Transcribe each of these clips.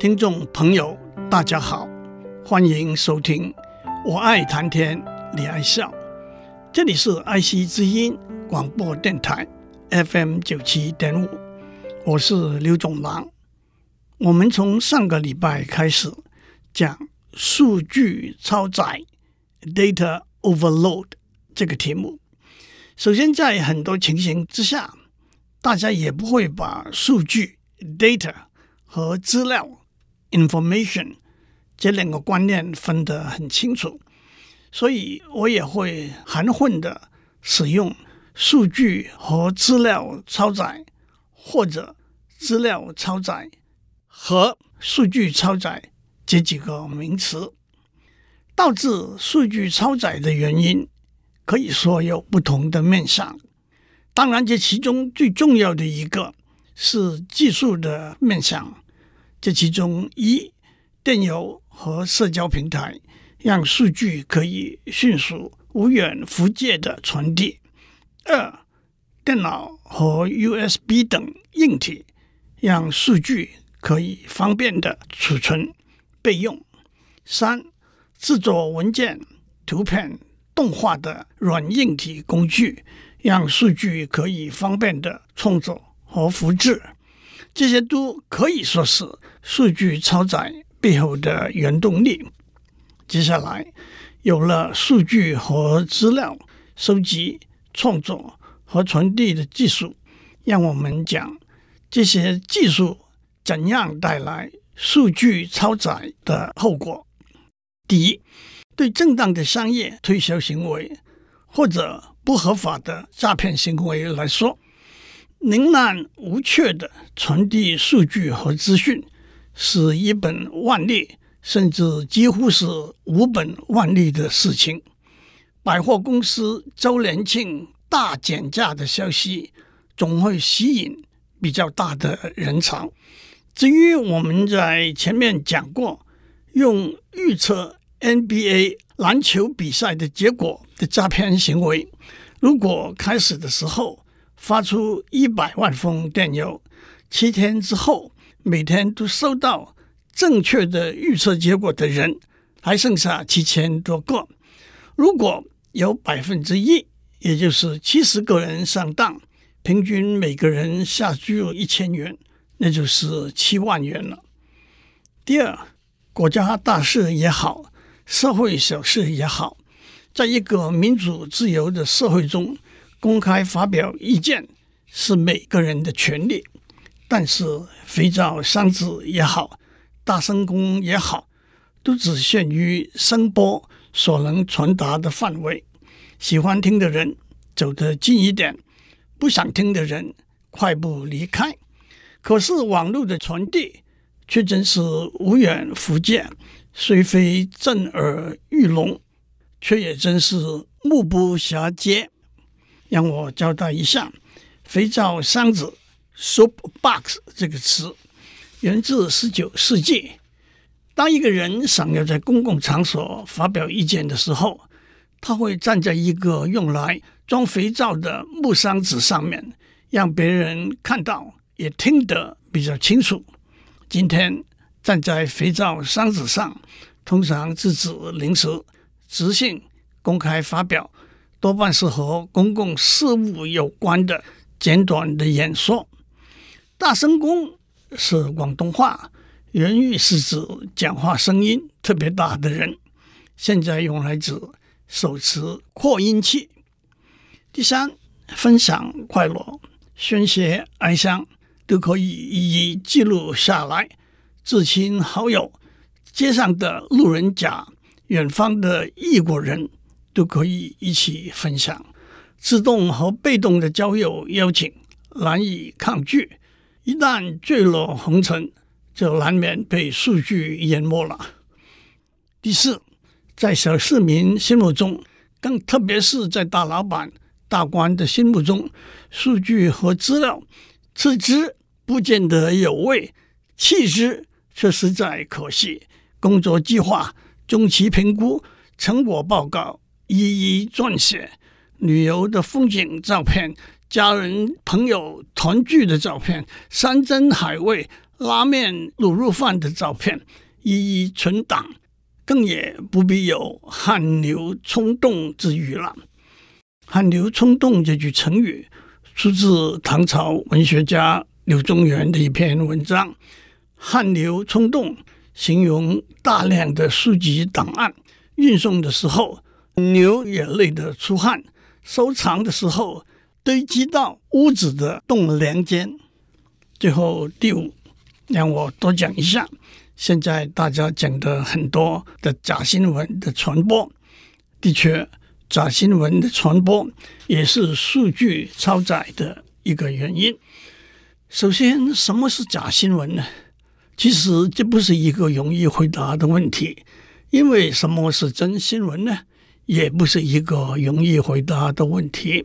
听众朋友，大家好，欢迎收听《我爱谈天，你爱笑》，这里是爱惜之音广播电台 FM 九七点五，我是刘总郎。我们从上个礼拜开始讲数据超载 （data overload） 这个题目。首先，在很多情形之下，大家也不会把数据 （data） 和资料。Information 这两个观念分得很清楚，所以我也会含混的使用数据和资料超载，或者资料超载和数据超载这几个名词。导致数据超载的原因可以说有不同的面向，当然这其中最重要的一个是技术的面向。这其中，一电邮和社交平台让数据可以迅速、无远弗届的传递；二电脑和 USB 等硬体让数据可以方便的储存备用；三制作文件、图片、动画的软硬体工具让数据可以方便的创作和复制。这些都可以说是数据超载背后的原动力。接下来，有了数据和资料收集、创作和传递的技术，让我们讲这些技术怎样带来数据超载的后果。第一，对正当的商业推销行为或者不合法的诈骗行为来说。宁滥无缺的传递数据和资讯，是一本万利，甚至几乎是无本万利的事情。百货公司周年庆大减价的消息，总会吸引比较大的人潮。至于我们在前面讲过，用预测 NBA 篮球比赛的结果的诈骗行为，如果开始的时候，发出一百万封电邮，七天之后，每天都收到正确的预测结果的人，还剩下七千多个。如果有百分之一，也就是七十个人上当，平均每个人下注一千元，那就是七万元了。第二，国家大事也好，社会小事也好，在一个民主自由的社会中。公开发表意见是每个人的权利，但是肥皂箱子也好，大声公也好，都只限于声波所能传达的范围。喜欢听的人走得近一点，不想听的人快步离开。可是网络的传递却真是无远弗届，虽非震耳欲聋，却也真是目不暇接。让我交代一下，“肥皂箱子 ”（soap box） 这个词源自十九世纪。当一个人想要在公共场所发表意见的时候，他会站在一个用来装肥皂的木箱子上面，让别人看到也听得比较清楚。今天站在肥皂箱子上，通常是指临时、即兴、公开发表。多半是和公共事务有关的简短的演说。大声公是广东话，原意是指讲话声音特别大的人，现在用来指手持扩音器。第三，分享快乐、宣泄哀伤都可以一一记录下来。至亲好友、街上的路人甲、远方的异国人。都可以一起分享，自动和被动的交友邀请难以抗拒。一旦坠落红尘，就难免被数据淹没了。第四，在小市民心目中，更特别是在大老板、大官的心目中，数据和资料吃之不见得有味，弃之却实在可惜。工作计划、中期评估、成果报告。一一撰写旅游的风景照片、家人朋友团聚的照片、山珍海味、拉面、卤肉饭的照片一一存档，更也不必有汗流冲动之语了。汗流冲动这句成语出自唐朝文学家柳宗元的一篇文章。汗流冲动形容大量的书籍档案运送的时候，流眼泪的出汗，收藏的时候堆积到屋子的栋梁间。最后第五，让我多讲一下，现在大家讲的很多的假新闻的传播，的确，假新闻的传播也是数据超载的一个原因。首先，什么是假新闻呢？其实这不是一个容易回答的问题，因为什么是真新闻呢？也不是一个容易回答的问题。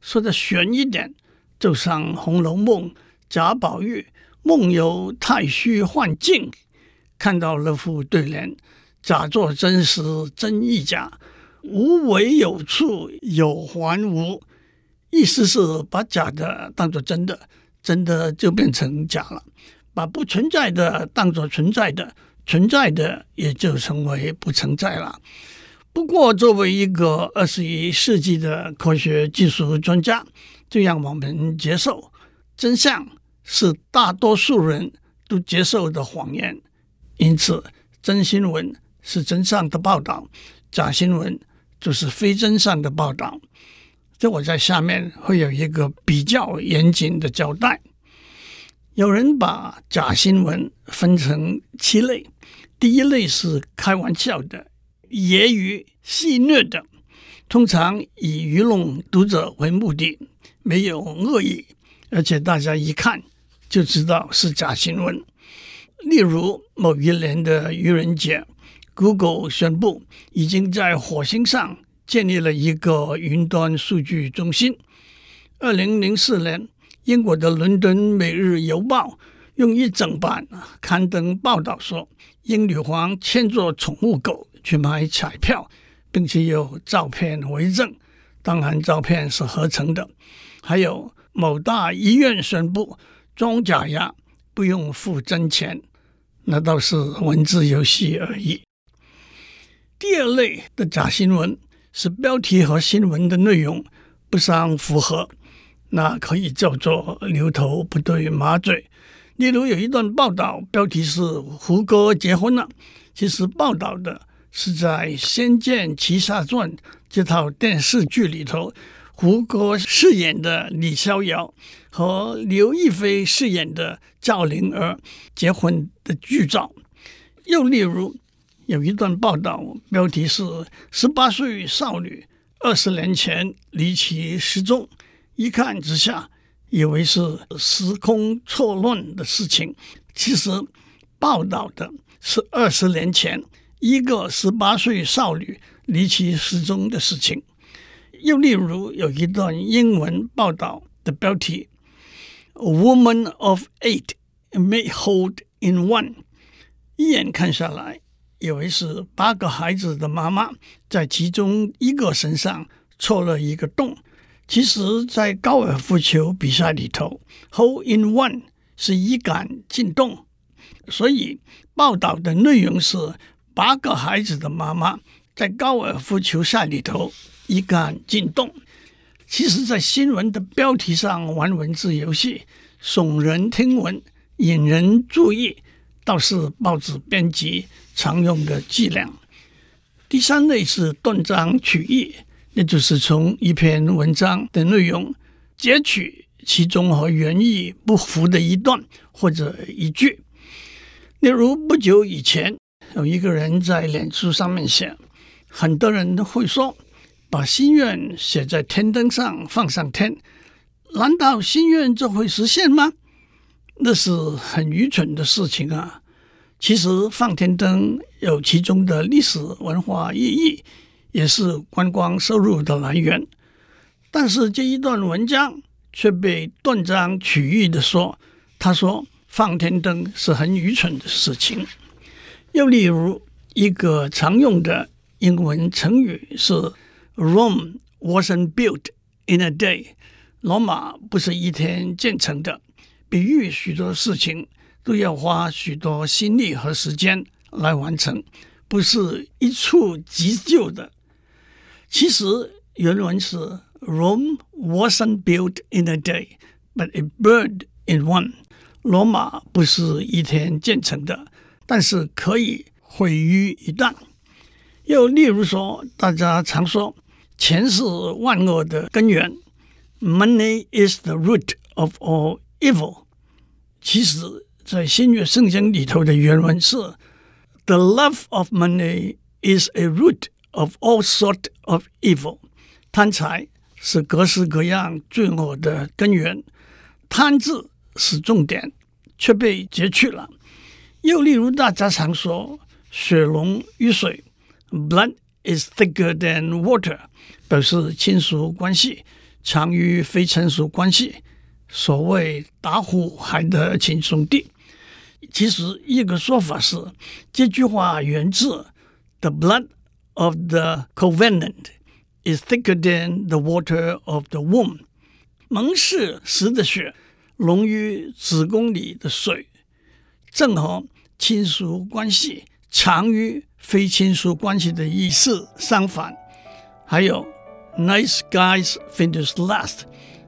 说的玄一点，就像《红楼梦》贾宝玉梦游太虚幻境，看到那副对联，假作真时真亦假，无为有处有还无，意思是把假的当作真的，真的就变成假了。把不存在的当作存在的，存在的也就成为不存在了。不过，作为一个二十一世纪的科学技术专家，就让我们接受真相是大多数人都接受的谎言。因此，真新闻是真相的报道，假新闻就是非真相的报道。这我在下面会有一个比较严谨的交代。有人把假新闻分成七类，第一类是开玩笑的、揶揄、戏谑的，通常以愚弄读者为目的，没有恶意，而且大家一看就知道是假新闻。例如某一年的愚人节，Google 宣布已经在火星上建立了一个云端数据中心。二零零四年。英国的《伦敦每日邮报》用一整版刊登报道说，英女皇牵着宠物狗去买彩票，并且有照片为证。当然，照片是合成的。还有某大医院宣布装假牙不用付真钱，那倒是文字游戏而已。第二类的假新闻是标题和新闻的内容不相符合。那可以叫做牛头不对马嘴。例如有一段报道，标题是“胡歌结婚了”，其实报道的是在《仙剑奇侠传》这套电视剧里头，胡歌饰演的李逍遥和刘亦菲饰演的赵灵儿结婚的剧照。又例如有一段报道，标题是“十八岁少女二十年前离奇失踪”。一看之下，以为是时空错乱的事情，其实报道的是二十年前一个十八岁少女离奇失踪的事情。又例如有一段英文报道的标题：“A woman of eight may hold in one”，一眼看下来，以为是八个孩子的妈妈在其中一个身上戳了一个洞。其实，在高尔夫球比赛里头，hole in one 是一杆进洞，所以报道的内容是八个孩子的妈妈在高尔夫球赛里头一杆进洞。其实，在新闻的标题上玩文字游戏，耸人听闻，引人注意，倒是报纸编辑常用的伎俩。第三类是断章取义。那就是从一篇文章的内容截取其中和原意不符的一段或者一句。例如，不久以前有一个人在脸书上面写，很多人都会说，把心愿写在天灯上放上天，难道心愿就会实现吗？那是很愚蠢的事情啊！其实放天灯有其中的历史文化意义。也是观光收入的来源，但是这一段文章却被断章取义的说，他说放天灯是很愚蠢的事情。又例如一个常用的英文成语是 “Rome wasn't built in a day”，罗马不是一天建成的，比喻许多事情都要花许多心力和时间来完成，不是一蹴即就的。其实原文是 “Rome wasn't built in a day, but it burned in one。”罗马不是一天建成的，但是可以毁于一旦。又例如说，大家常说钱是万恶的根源，“Money is the root of all evil。”其实，在新约圣经里头的原文是 “The love of money is a root of all sort of evil。”贪财是各式各样罪恶的根源，贪字是重点，却被截去了。又例如，大家常说血浓于水。Blood is thicker than water，表示亲属关系强于非亲属关系。所谓打虎还得亲兄弟。其实一个说法是，这句话源自 The blood of the covenant is thicker than the water of the womb。盟誓时的血浓于子宫里的水，正好亲属关系强于。非亲属关系的意思相反，还有 nice guys finish last，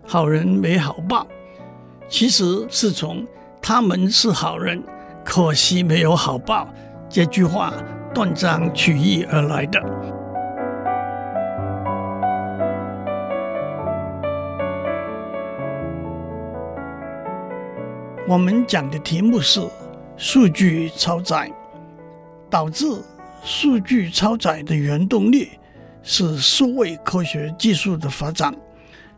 好人没好报，其实是从他们是好人，可惜没有好报这句话断章取义而来的。我们讲的题目是数据超载导致。数据超载的原动力是数位科学技术的发展，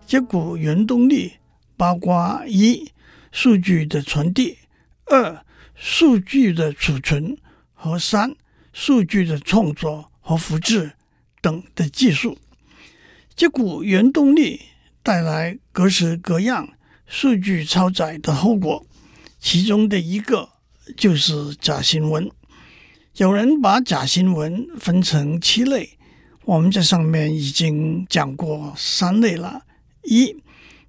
这股原动力包括一、数据的传递；二、数据的储存；和三、数据的创作和复制等的技术。这股原动力带来各式各样数据超载的后果，其中的一个就是假新闻。有人把假新闻分成七类，我们在上面已经讲过三类了：一、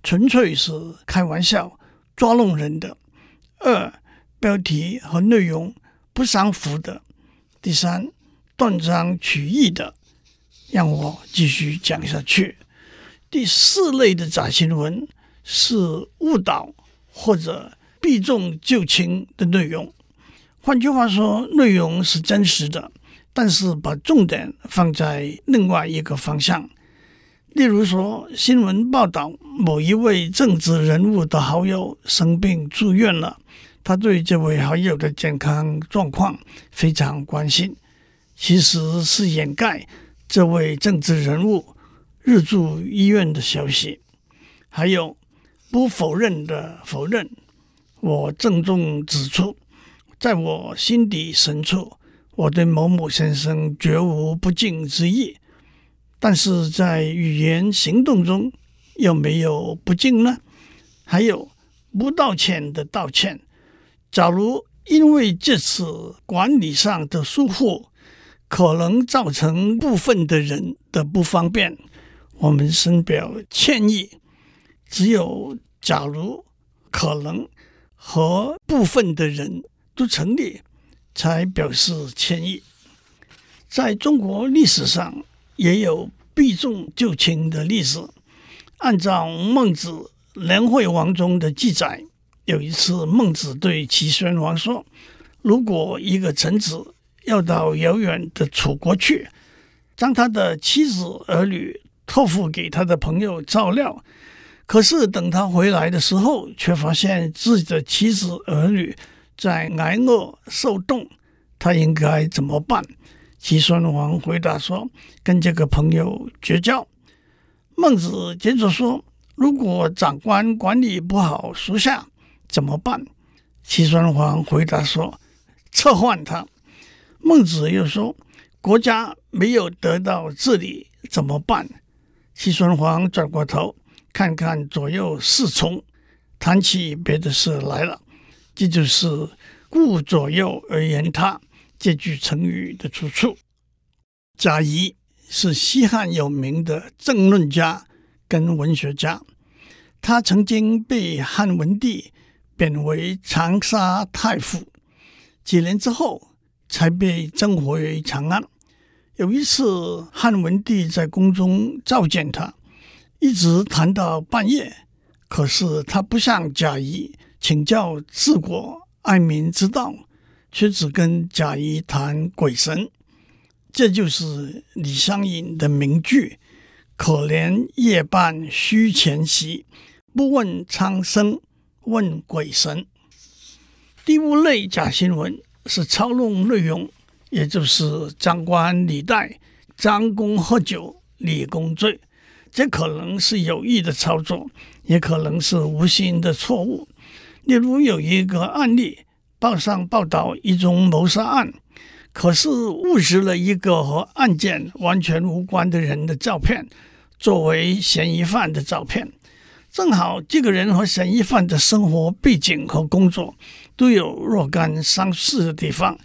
纯粹是开玩笑、捉弄人的；二、标题和内容不相符的；第三，断章取义的。让我继续讲下去。第四类的假新闻是误导或者避重就轻的内容。换句话说，内容是真实的，但是把重点放在另外一个方向。例如说，新闻报道某一位政治人物的好友生病住院了，他对这位好友的健康状况非常关心，其实是掩盖这位政治人物入住医院的消息。还有不否认的否认，我郑重指出。在我心底深处，我对某某先生绝无不敬之意，但是在语言行动中有没有不敬呢？还有不道歉的道歉。假如因为这次管理上的疏忽，可能造成部分的人的不方便，我们深表歉意。只有假如可能和部分的人。都成立，才表示歉意。在中国历史上，也有避重就轻的历史。按照《孟子·梁惠王》中的记载，有一次孟子对齐宣王说：“如果一个臣子要到遥远的楚国去，将他的妻子儿女托付给他的朋友照料，可是等他回来的时候，却发现自己的妻子儿女。”在挨饿受冻，他应该怎么办？齐宣王回答说：“跟这个朋友绝交。”孟子接着说：“如果长官管理不好属下，怎么办？”齐宣王回答说：“撤换他。”孟子又说：“国家没有得到治理，怎么办？”齐宣王转过头看看左右侍从，谈起别的事来了。这就是“顾左右而言他”这句成语的出处。贾谊是西汉有名的政论家跟文学家，他曾经被汉文帝贬为长沙太傅，几年之后才被征回长安。有一次，汉文帝在宫中召见他，一直谈到半夜。可是他不向贾谊请教治国爱民之道，却只跟贾谊谈鬼神。这就是李商隐的名句：“可怜夜半虚前席，不问苍生问鬼神。”第五类假新闻是操弄内容。也就是张冠李戴、张公喝酒、李公醉，这可能是有意的操作，也可能是无心的错误。例如有一个案例，报上报道一宗谋杀案，可是误植了一个和案件完全无关的人的照片，作为嫌疑犯的照片。正好这个人和嫌疑犯的生活背景和工作都有若干相似的地方。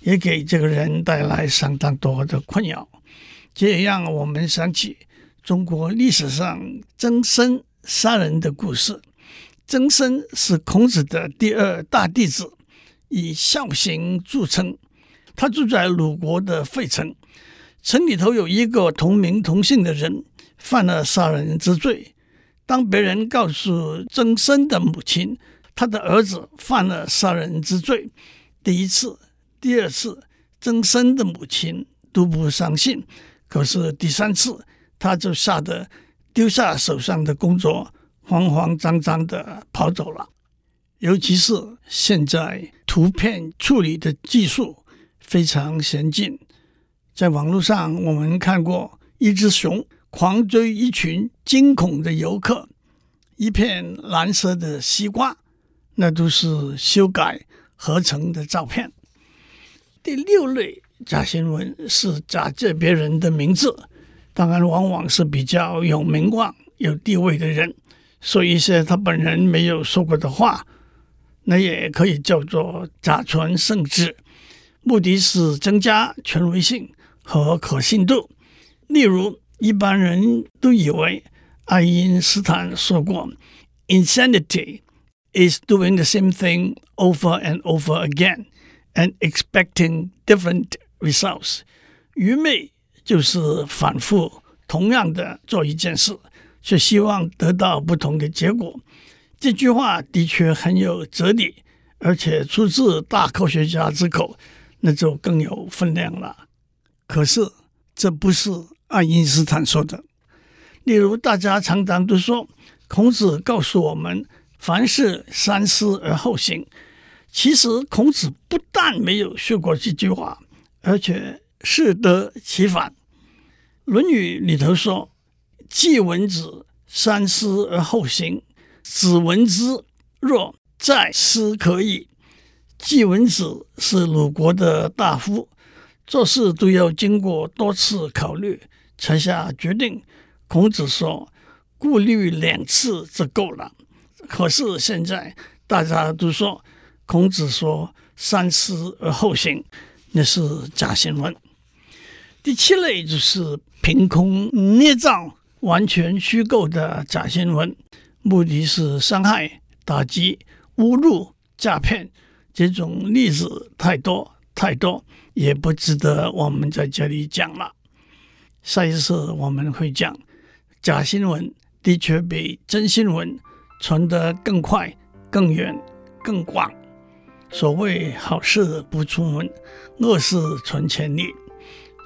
也给这个人带来相当多的困扰，这也让我们想起中国历史上曾参杀人的故事。曾参是孔子的第二大弟子，以孝行著称。他住在鲁国的费城，城里头有一个同名同姓的人犯了杀人之罪。当别人告诉曾参的母亲，他的儿子犯了杀人之罪，第一次。第二次，曾参的母亲都不相信，可是第三次，他就吓得丢下手上的工作，慌慌张张的跑走了。尤其是现在图片处理的技术非常先进，在网络上我们看过一只熊狂追一群惊恐的游客，一片蓝色的西瓜，那都是修改合成的照片。第六类假新闻是假借别人的名字，当然往往是比较有名望、有地位的人，说一些他本人没有说过的话，那也可以叫做假传圣旨，目的是增加权威性和可信度。例如，一般人都以为爱因斯坦说过：“Insanity is doing the same thing over and over again。” And expecting different results，愚昧就是反复同样的做一件事，却希望得到不同的结果。这句话的确很有哲理，而且出自大科学家之口，那就更有分量了。可是这不是爱因斯坦说的。例如，大家常常都说，孔子告诉我们，凡事三思而后行。其实孔子不但没有说过这句话，而且适得其反。《论语》里头说：“季文子三思而后行，子闻之若再思可矣。”季文子是鲁国的大夫，做事都要经过多次考虑才下决定。孔子说：“顾虑两次就够了。”可是现在大家都说。孔子说：“三思而后行，那是假新闻。”第七类就是凭空捏造、完全虚构的假新闻，目的是伤害、打击、侮辱、诈骗。这种例子太多太多，也不值得我们在这里讲了。下一次我们会讲假新闻的确比真新闻传得更快、更远、更广。所谓好事不出门，恶事传千里，